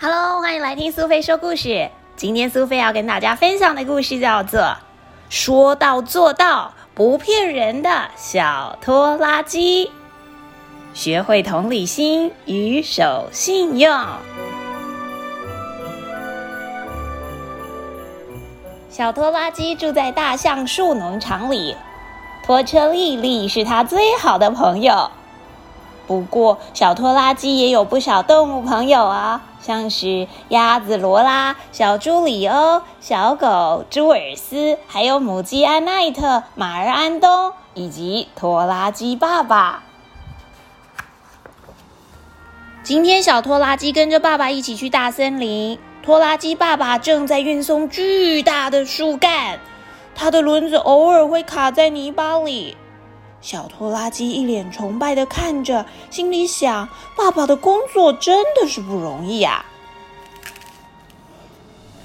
Hello，欢迎来听苏菲说故事。今天苏菲要跟大家分享的故事叫做《说到做到不骗人的小拖拉机》，学会同理心与守信用。小拖拉机住在大橡树农场里，拖车丽丽是他最好的朋友。不过，小拖拉机也有不少动物朋友啊，像是鸭子罗拉、小猪里欧、小狗朱尔斯，还有母鸡安奈特、马儿安东，以及拖拉机爸爸。今天，小拖拉机跟着爸爸一起去大森林。拖拉机爸爸正在运送巨大的树干，他的轮子偶尔会卡在泥巴里。小拖拉机一脸崇拜的看着，心里想：“爸爸的工作真的是不容易啊！”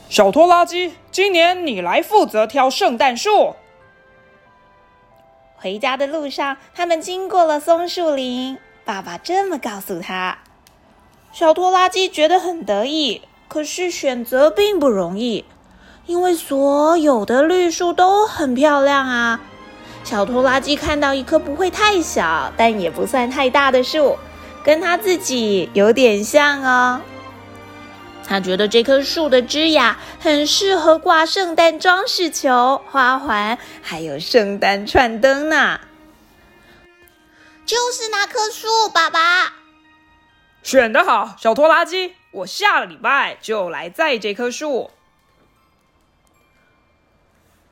小拖拉机，今年你来负责挑圣诞树。回家的路上，他们经过了松树林，爸爸这么告诉他。小拖拉机觉得很得意，可是选择并不容易，因为所有的绿树都很漂亮啊。小拖拉机看到一棵不会太小，但也不算太大的树，跟它自己有点像哦。他觉得这棵树的枝桠很适合挂圣诞装饰球、花环，还有圣诞串灯呢。就是那棵树，爸爸。选得好，小拖拉机，我下个礼拜就来栽这棵树。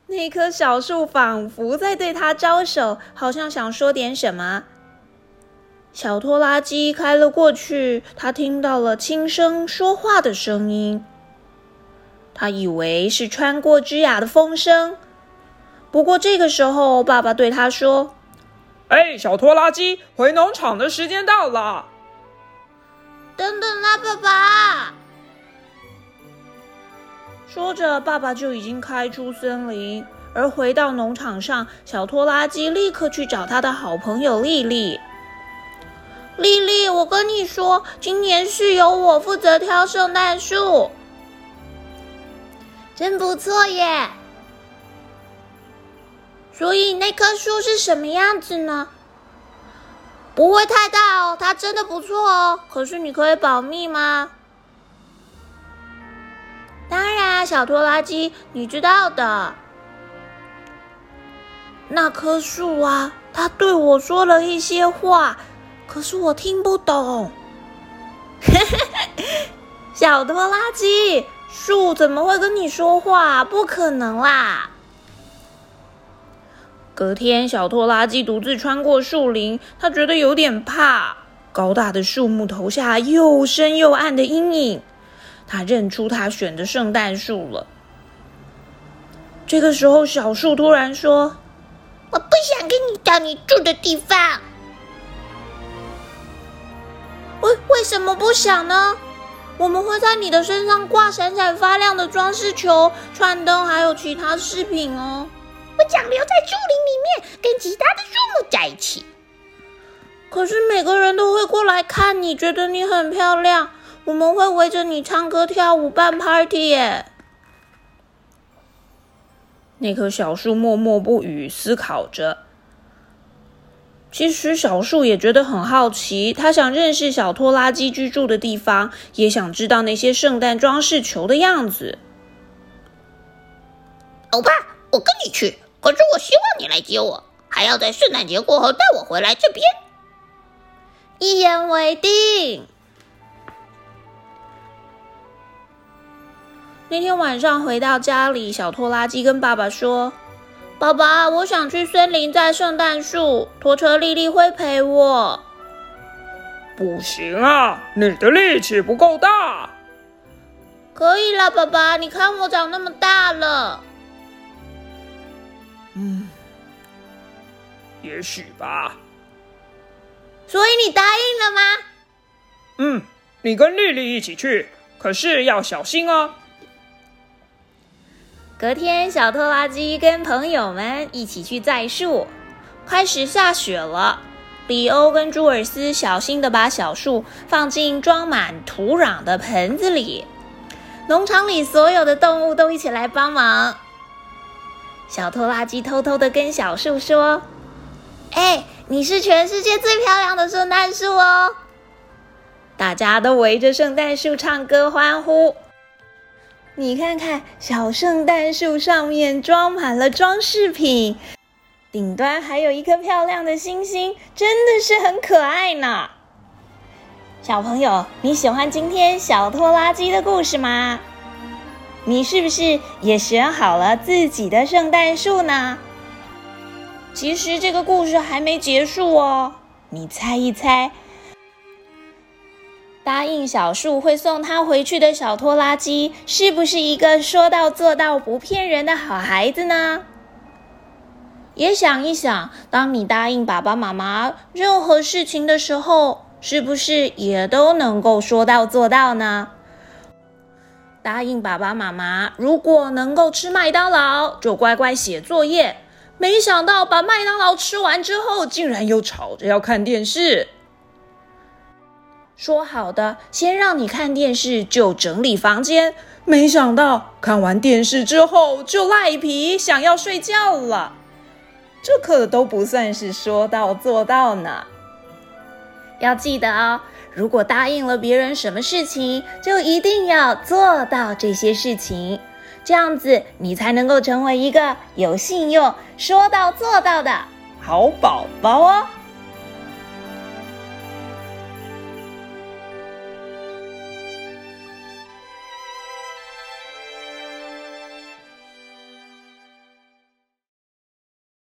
那棵小树仿佛在对他招手，好像想说点什么。小拖拉机开了过去，他听到了轻声说话的声音。他以为是穿过枝桠的风声。不过这个时候，爸爸对他说：“哎，小拖拉机，回农场的时间到了。”等等啦，爸爸。说着，爸爸就已经开出森林，而回到农场上，小拖拉机立刻去找他的好朋友丽丽。丽丽，我跟你说，今年是由我负责挑圣诞树，真不错耶。所以那棵树是什么样子呢？不会太大哦，它真的不错哦。可是你可以保密吗？当然，小拖拉机，你知道的。那棵树啊，它对我说了一些话，可是我听不懂。小拖拉机，树怎么会跟你说话？不可能啦！隔天，小拖拉机独自穿过树林，他觉得有点怕。高大的树木投下又深又暗的阴影。他认出他选的圣诞树了。这个时候，小树突然说：“我不想跟你到你住的地方。”“为为什么不想呢？我们会在你的身上挂闪闪发亮的装饰球、串灯，还有其他饰品哦。我想留在树林里面，跟其他的树木在一起。可是每个人都会过来看你，觉得你很漂亮。”我们会围着你唱歌跳舞办 party 耶！那棵小树默默不语，思考着。其实小树也觉得很好奇，他想认识小拖拉机居住的地方，也想知道那些圣诞装饰球的样子。欧巴，我跟你去，可是我希望你来接我，还要在圣诞节过后带我回来这边。一言为定。那天晚上回到家里，小拖拉机跟爸爸说：“爸爸，我想去森林摘圣诞树，拖车丽丽会陪我。”“不行啊，你的力气不够大。”“可以了，爸爸，你看我长那么大了。”“嗯，也许吧。”“所以你答应了吗？”“嗯，你跟丽丽一起去，可是要小心哦。”隔天，小拖拉机跟朋友们一起去栽树。开始下雪了，里欧跟朱尔斯小心的把小树放进装满土壤的盆子里。农场里所有的动物都一起来帮忙。小拖拉机偷偷的跟小树说：“哎，你是全世界最漂亮的圣诞树哦！”大家都围着圣诞树唱歌欢呼。你看看，小圣诞树上面装满了装饰品，顶端还有一颗漂亮的星星，真的是很可爱呢。小朋友，你喜欢今天小拖拉机的故事吗？你是不是也选好了自己的圣诞树呢？其实这个故事还没结束哦，你猜一猜，答应小树会送他回去的小拖拉机，是不是一个说到做到、不骗人的好孩子呢？也想一想，当你答应爸爸妈妈任何事情的时候，是不是也都能够说到做到呢？答应爸爸妈妈，如果能够吃麦当劳，就乖乖写作业。没想到把麦当劳吃完之后，竟然又吵着要看电视。说好的先让你看电视，就整理房间。没想到看完电视之后就赖皮，想要睡觉了。这可都不算是说到做到呢。要记得哦。如果答应了别人什么事情，就一定要做到这些事情，这样子你才能够成为一个有信用、说到做到的好宝宝哦。